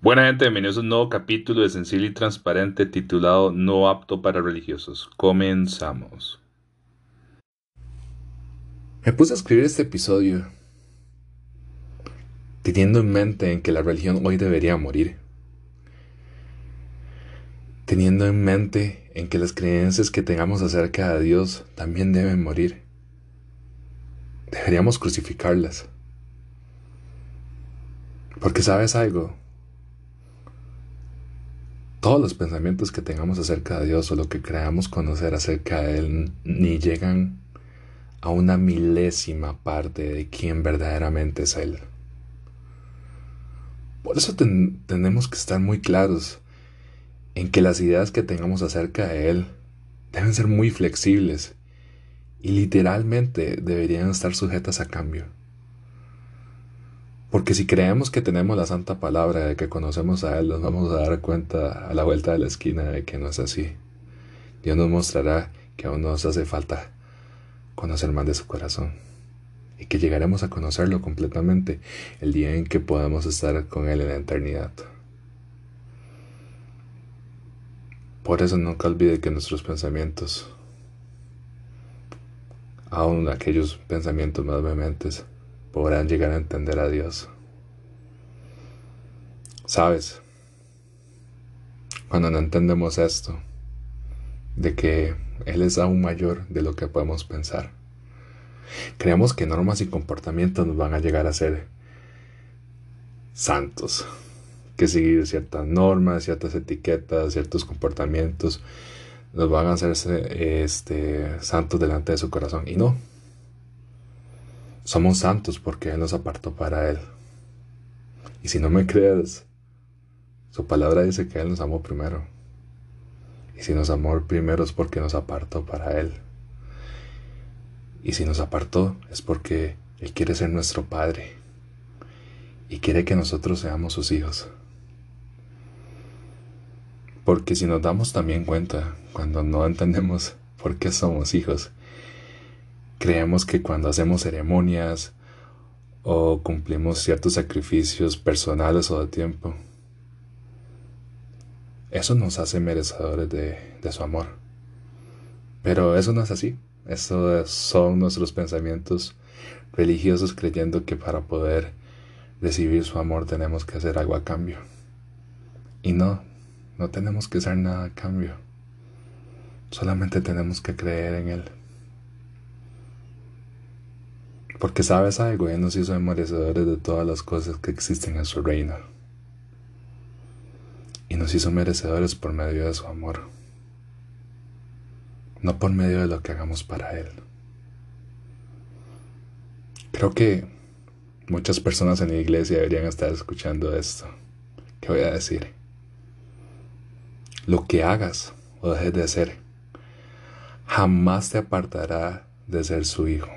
Buena gente, bienvenidos a un nuevo capítulo de Sensible y Transparente titulado No apto para religiosos. Comenzamos. Me puse a escribir este episodio teniendo en mente en que la religión hoy debería morir. Teniendo en mente en que las creencias que tengamos acerca de Dios también deben morir. Deberíamos crucificarlas. Porque sabes algo, todos los pensamientos que tengamos acerca de Dios o lo que creamos conocer acerca de Él ni llegan a una milésima parte de quién verdaderamente es Él. Por eso tenemos que estar muy claros en que las ideas que tengamos acerca de Él deben ser muy flexibles y literalmente deberían estar sujetas a cambio. Porque si creemos que tenemos la santa palabra de que conocemos a Él, nos vamos a dar cuenta a la vuelta de la esquina de que no es así. Dios nos mostrará que aún nos hace falta conocer más de su corazón y que llegaremos a conocerlo completamente el día en que podamos estar con Él en la eternidad. Por eso nunca olvide que nuestros pensamientos, aun aquellos pensamientos más vehementes, podrán llegar a entender a Dios. ¿Sabes? Cuando no entendemos esto, de que Él es aún mayor de lo que podemos pensar, creemos que normas y comportamientos nos van a llegar a ser santos, que seguir ciertas normas, ciertas etiquetas, ciertos comportamientos, nos van a hacerse este, santos delante de su corazón. Y no, somos santos porque Él nos apartó para Él. Y si no me crees, su palabra dice que Él nos amó primero. Y si nos amó primero es porque nos apartó para Él. Y si nos apartó es porque Él quiere ser nuestro Padre. Y quiere que nosotros seamos sus hijos. Porque si nos damos también cuenta, cuando no entendemos por qué somos hijos, Creemos que cuando hacemos ceremonias o cumplimos ciertos sacrificios personales o de tiempo, eso nos hace merecedores de, su amor. Pero eso no es así. Eso son nuestros pensamientos religiosos creyendo que para poder recibir su amor tenemos que hacer algo a cambio. Y no, no tenemos que hacer nada a cambio. Solamente tenemos que creer en Él. Porque sabes algo, Él nos hizo merecedores de todas las cosas que existen en su reino. Y nos hizo merecedores por medio de su amor. No por medio de lo que hagamos para Él. Creo que muchas personas en la iglesia deberían estar escuchando esto. ¿Qué voy a decir? Lo que hagas o dejes de hacer jamás te apartará de ser su hijo.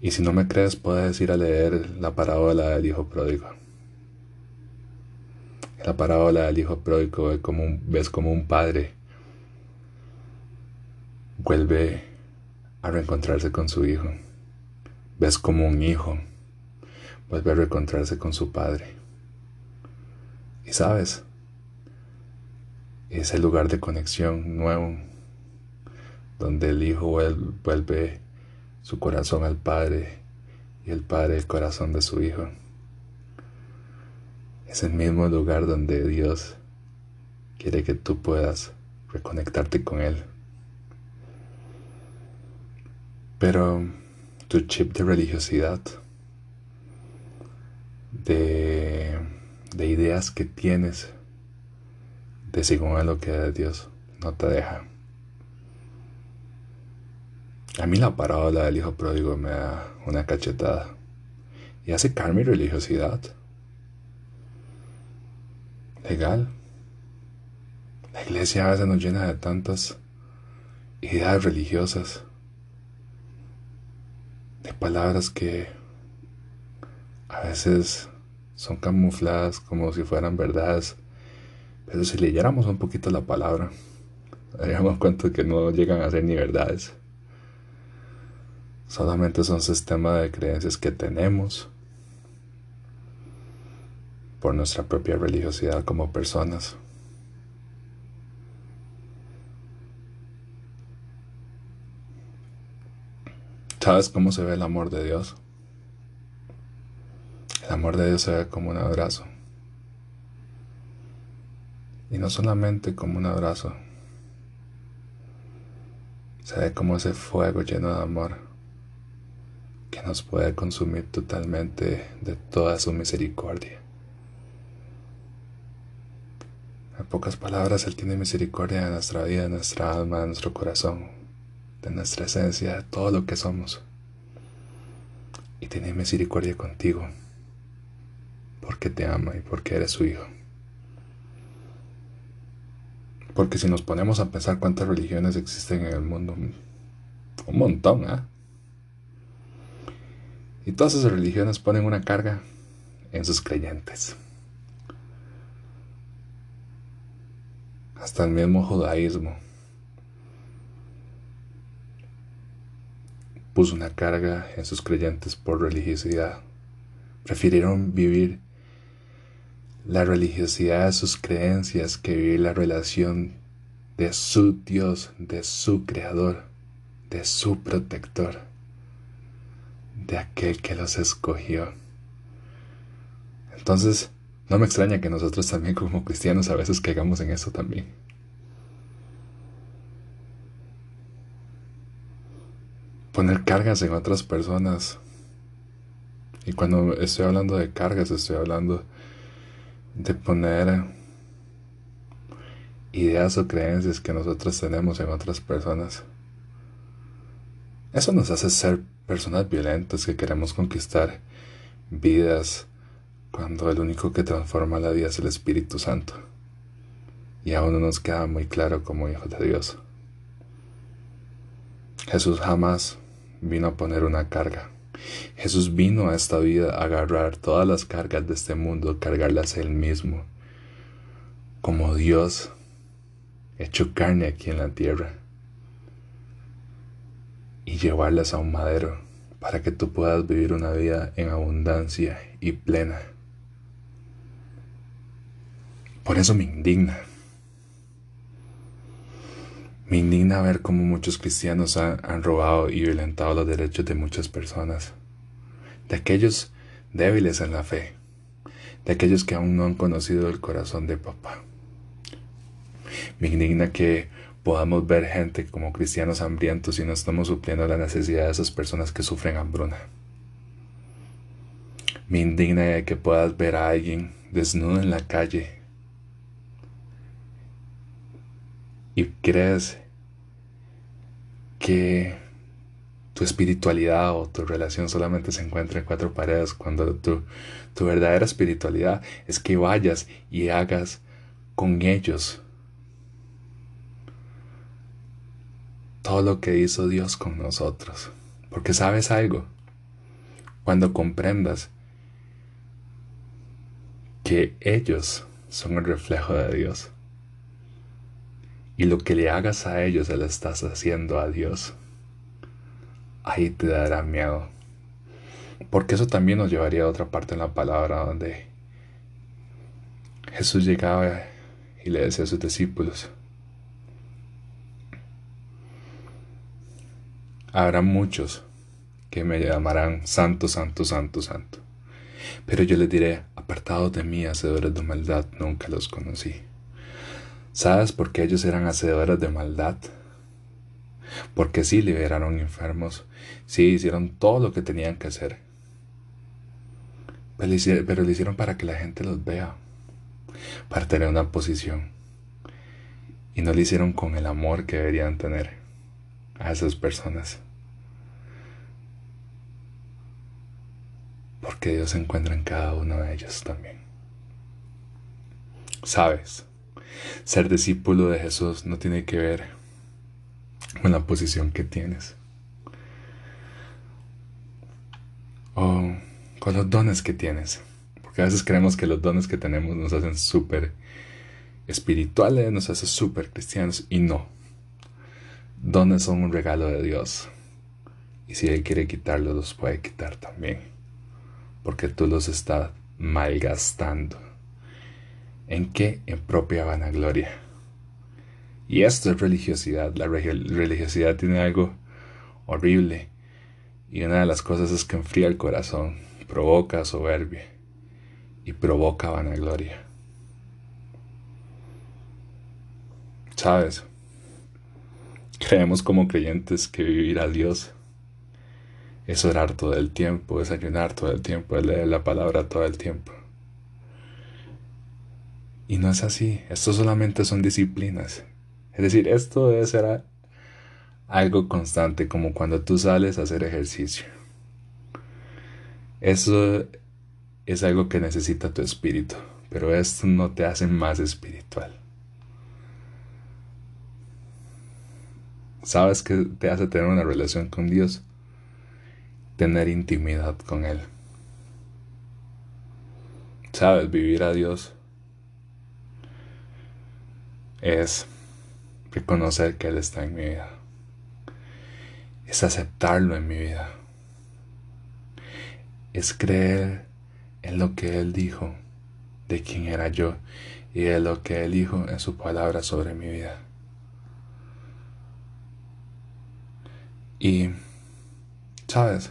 Y si no me crees, puedes ir a leer la parábola del hijo pródigo. la parábola del hijo pródigo ves como un, ves como un padre vuelve a reencontrarse con su hijo. Ves como un hijo vuelve a reencontrarse con su padre. Y sabes, es el lugar de conexión nuevo, donde el hijo vuelve su corazón al Padre y el Padre el corazón de su Hijo. Es el mismo lugar donde Dios quiere que tú puedas reconectarte con Él. Pero tu chip de religiosidad, de, de ideas que tienes de según a lo que Dios, no te deja. A mí la parábola del hijo pródigo me da una cachetada y hace caer mi religiosidad. Legal. La iglesia a veces nos llena de tantas ideas religiosas, de palabras que a veces son camufladas como si fueran verdades, pero si leyéramos un poquito la palabra, daríamos cuenta que no llegan a ser ni verdades. Solamente son sistemas de creencias que tenemos por nuestra propia religiosidad como personas. ¿Sabes cómo se ve el amor de Dios? El amor de Dios ve como un abrazo. Y no solamente como un abrazo. Se ve como ese fuego lleno de amor que nos puede consumir totalmente de toda su misericordia. En pocas palabras, Él tiene misericordia de nuestra vida, de nuestra alma, de nuestro corazón, de nuestra esencia, de todo lo que somos. Y tiene misericordia contigo, porque te ama y porque eres su hijo. Porque si nos ponemos a pensar cuántas religiones existen en el mundo, un montón, ¿ah? Y todas esas religiones ponen una carga en sus creyentes. Hasta el mismo judaísmo puso una carga en sus creyentes por religiosidad. Prefirieron vivir la religiosidad de sus creencias que vivir la relación de su Dios, de su Creador, de su protector, de aquel que los escogió. Entonces, no me extraña que nosotros también como cristianos a veces caigamos en eso también. poner cargas en otras personas. Y cuando estoy hablando de cargas, estoy hablando de poner ideas o creencias que nosotros tenemos en otras personas. Eso nos hace ser personas violentas que queremos conquistar vidas cuando el único que transforma la vida es el Espíritu Santo. Y aún no nos queda muy claro como hijos de Dios. Jesús jamás vino a poner una carga. Jesús vino a esta vida a agarrar todas las cargas de este mundo, cargarlas él mismo, como Dios hecho carne aquí en la tierra, y llevarlas a un madero para que tú puedas vivir una vida en abundancia y plena. Por eso me indigna me indigna ver cómo muchos cristianos han, robado y violentado los derechos de muchas personas, de aquellos débiles en la fe, de aquellos que aún no han conocido el corazón de papá. Me indigna que podamos ver gente como cristianos hambrientos y no estamos supliendo la necesidad de esas personas que sufren hambruna. Me indigna que puedas ver a alguien desnudo en la calle y crees que tu espiritualidad o tu relación solamente se encuentra en cuatro paredes cuando tu, tu verdadera espiritualidad es que vayas y hagas con ellos todo lo que hizo Dios con nosotros. Porque sabes algo, cuando comprendas que ellos son el reflejo de Dios, y lo que le hagas a ellos se lo estás haciendo a Dios, ahí te dará miedo. Porque eso también nos llevaría a otra parte en la palabra donde Jesús llegaba y le decía a sus discípulos, habrá muchos que me llamarán santo, santo, santo, santo. Pero yo les diré, apartados de mí, hacedores de maldad, nunca los conocí. ¿Sabes por qué ellos eran hacedores de maldad? Porque sí liberaron enfermos, sí hicieron todo lo que tenían que hacer. Pero lo hicieron para que la gente los vea, para tener una posición. Y no lo hicieron con el amor que deberían tener a esas personas. Porque Dios se encuentra en cada uno de ellos también. ¿Sabes? Ser discípulo de Jesús no tiene que ver con la posición que tienes o con los dones que tienes. Porque a veces creemos que los dones que tenemos nos hacen súper espirituales, nos hacen súper cristianos y no, dones son un regalo de Dios. Y si Él quiere quitarlos, los puede quitar también. Porque tú los estás malgastando. ¿En qué? En propia vanagloria. Y esto es religiosidad. La religiosidad tiene algo horrible. Y una de las cosas es que enfría el corazón, provoca soberbia y provoca vanagloria. ¿Sabes? Creemos como creyentes que vivir a Dios es orar todo el tiempo, es ayunar todo el tiempo, es leer la palabra todo el tiempo. Y no es así, esto solamente son disciplinas. Es decir, esto debe ser algo constante, como cuando tú sales a hacer ejercicio. Eso es algo que necesita tu espíritu, pero esto no te hace más espiritual. ¿Sabes qué te hace tener una relación con Dios? Tener intimidad con Él. ¿Sabes? Vivir a Dios es reconocer que Él está en mi vida. Es aceptarlo en mi vida. Es creer en lo que Él dijo de quién era yo y en lo que Él dijo en su palabra sobre mi vida. Y, ¿sabes?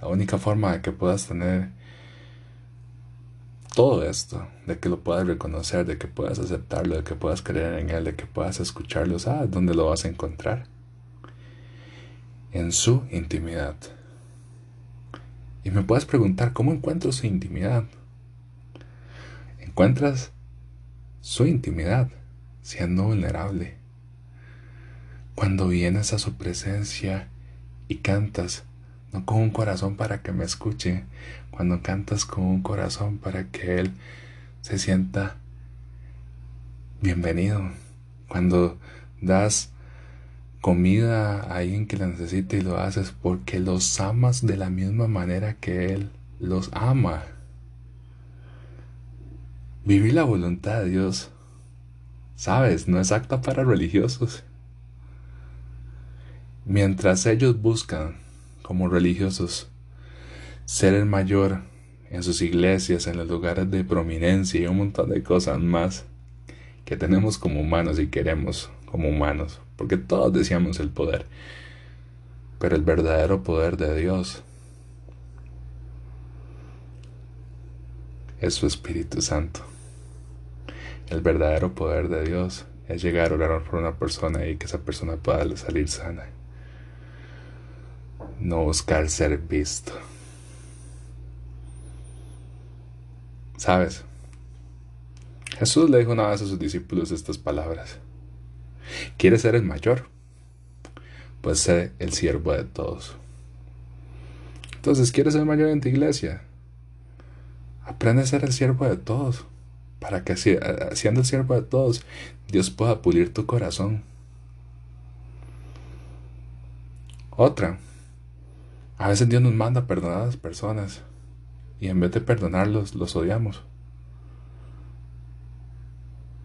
La única forma de que puedas tener todo esto, de que lo puedas reconocer, de que puedas aceptarlo, de que puedas creer en Él, de que puedas escucharlo, ¿sabes dónde lo vas a encontrar? En su intimidad. Y me puedes preguntar, ¿cómo encuentro su intimidad? Encuentras su intimidad siendo vulnerable. Cuando vienes a su presencia y cantas, no con un corazón para que me escuche, cuando cantas con un corazón para que Él se sienta bienvenido, cuando das comida a alguien que la necesita y lo haces porque los amas de la misma manera que Él los ama. Vivir la voluntad de Dios, sabes, no es acta para religiosos. Mientras ellos buscan, como religiosos, ser el mayor en sus iglesias, en los lugares de prominencia y un montón de cosas más que tenemos como humanos y queremos como humanos, porque todos deseamos el poder, pero el verdadero poder de Dios es su Espíritu Santo. El verdadero poder de Dios es llegar a orar por una persona y que esa persona pueda salir sana. No buscar ser visto. ¿Sabes? Jesús le dijo una vez a sus discípulos estas palabras. ¿Quieres ser el mayor? Pues sé el siervo de todos. Entonces, ¿quieres ser mayor en tu iglesia? Aprende a ser el siervo de todos. Para que siendo el siervo de todos, Dios pueda pulir tu corazón. Otra. A veces Dios nos manda a perdonar a las personas. Y en vez de perdonarlos, los odiamos.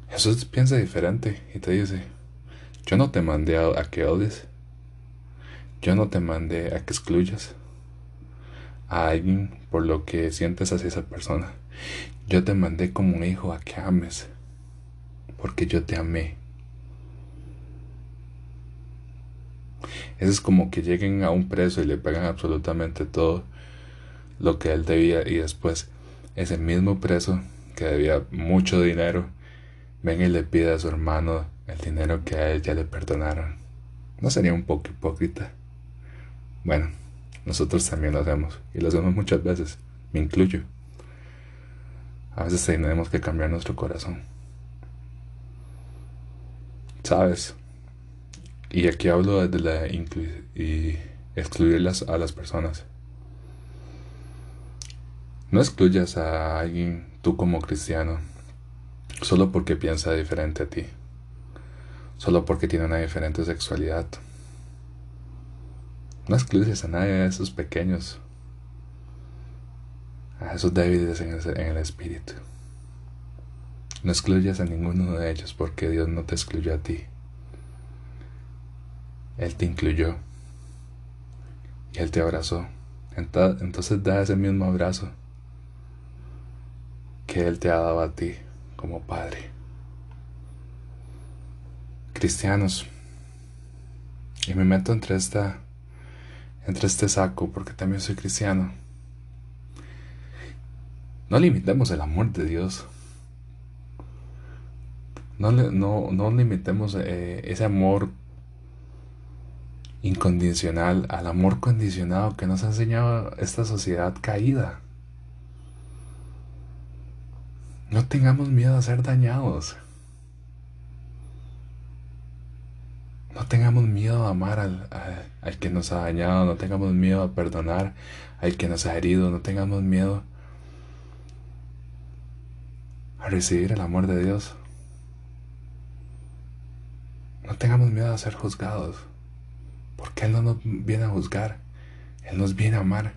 Jesús piensa diferente y te dice, yo no te mandé a, que odies. Yo no te mandé a que excluyas a alguien por lo que sientes hacia esa persona. Yo te mandé como un hijo a que ames, porque yo te amé. Eso es como que lleguen a un preso y le pagan absolutamente todo lo que él debía y después ese mismo preso que debía mucho dinero venga y le pide a su hermano el dinero que a él ya le perdonaron. ¿No sería un poco hipócrita? Bueno, nosotros también lo hacemos, y lo hacemos muchas veces, me incluyo. A veces tenemos que cambiar nuestro corazón. ¿Sabes? Y aquí hablo de la y excluirlas a las personas. No excluyas a alguien tú como cristiano solo porque piensa diferente a ti solo porque tiene una diferente sexualidad. No excluyes a nadie de esos pequeños, a esos débiles en el, espíritu. No excluyas a ninguno de ellos porque Dios no te excluyó a ti. Él te incluyó y Él te abrazó. Entonces da ese mismo abrazo que Él te ha dado a ti como Padre. Cristianos, y me meto entre esta entre este saco porque también soy cristiano. No limitemos el amor de Dios. No, no, no limitemos eh, ese amor incondicional al amor condicionado que nos ha enseñado esta sociedad caída. No tengamos miedo a ser dañados. No tengamos miedo a amar al, al, que nos ha dañado, no tengamos miedo a perdonar al que nos ha herido, no tengamos miedo a recibir el amor de Dios. No tengamos miedo a ser juzgados, porque Él no nos viene a juzgar, Él nos viene a amar.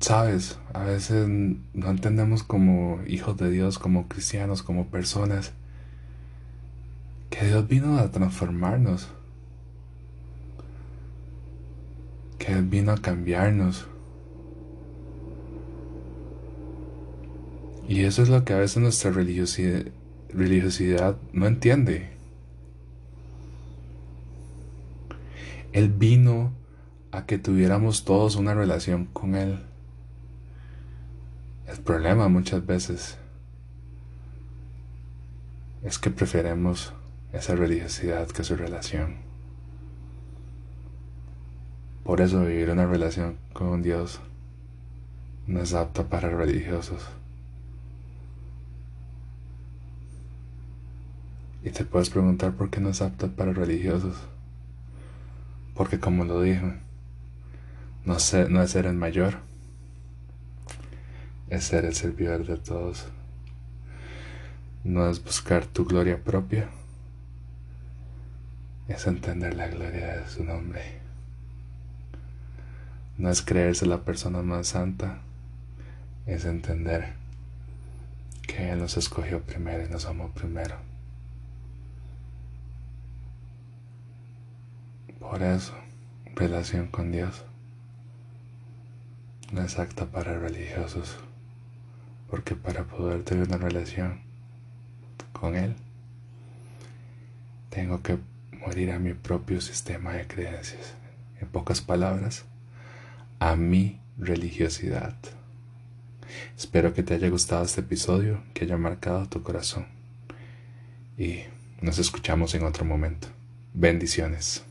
Sabes, a veces no entendemos como hijos de Dios, como cristianos, como personas, que Dios vino a transformarnos, que Él vino a cambiarnos. Y eso es lo que a veces nuestra religiosidad, religiosidad no entiende. Él vino a que tuviéramos todos una relación con Él. El problema muchas veces es que preferemos esa religiosidad que su relación. Por eso vivir una relación con Dios no es apta para religiosos. Y te puedes preguntar por qué no es apta para religiosos. Porque como lo dijo, no, no es ser el mayor, es ser el servidor de todos. No es buscar tu gloria propia, es entender la gloria de su nombre. No es creerse la persona más santa, es entender que Él nos escogió primero y nos amó primero. Por eso, relación con Dios no es acta para religiosos, porque para poder tener una relación con Él, tengo que morir a mi propio sistema de creencias. En pocas palabras, a mi religiosidad. Espero que te haya gustado este episodio, que haya marcado tu corazón. Y nos escuchamos en otro momento. Bendiciones.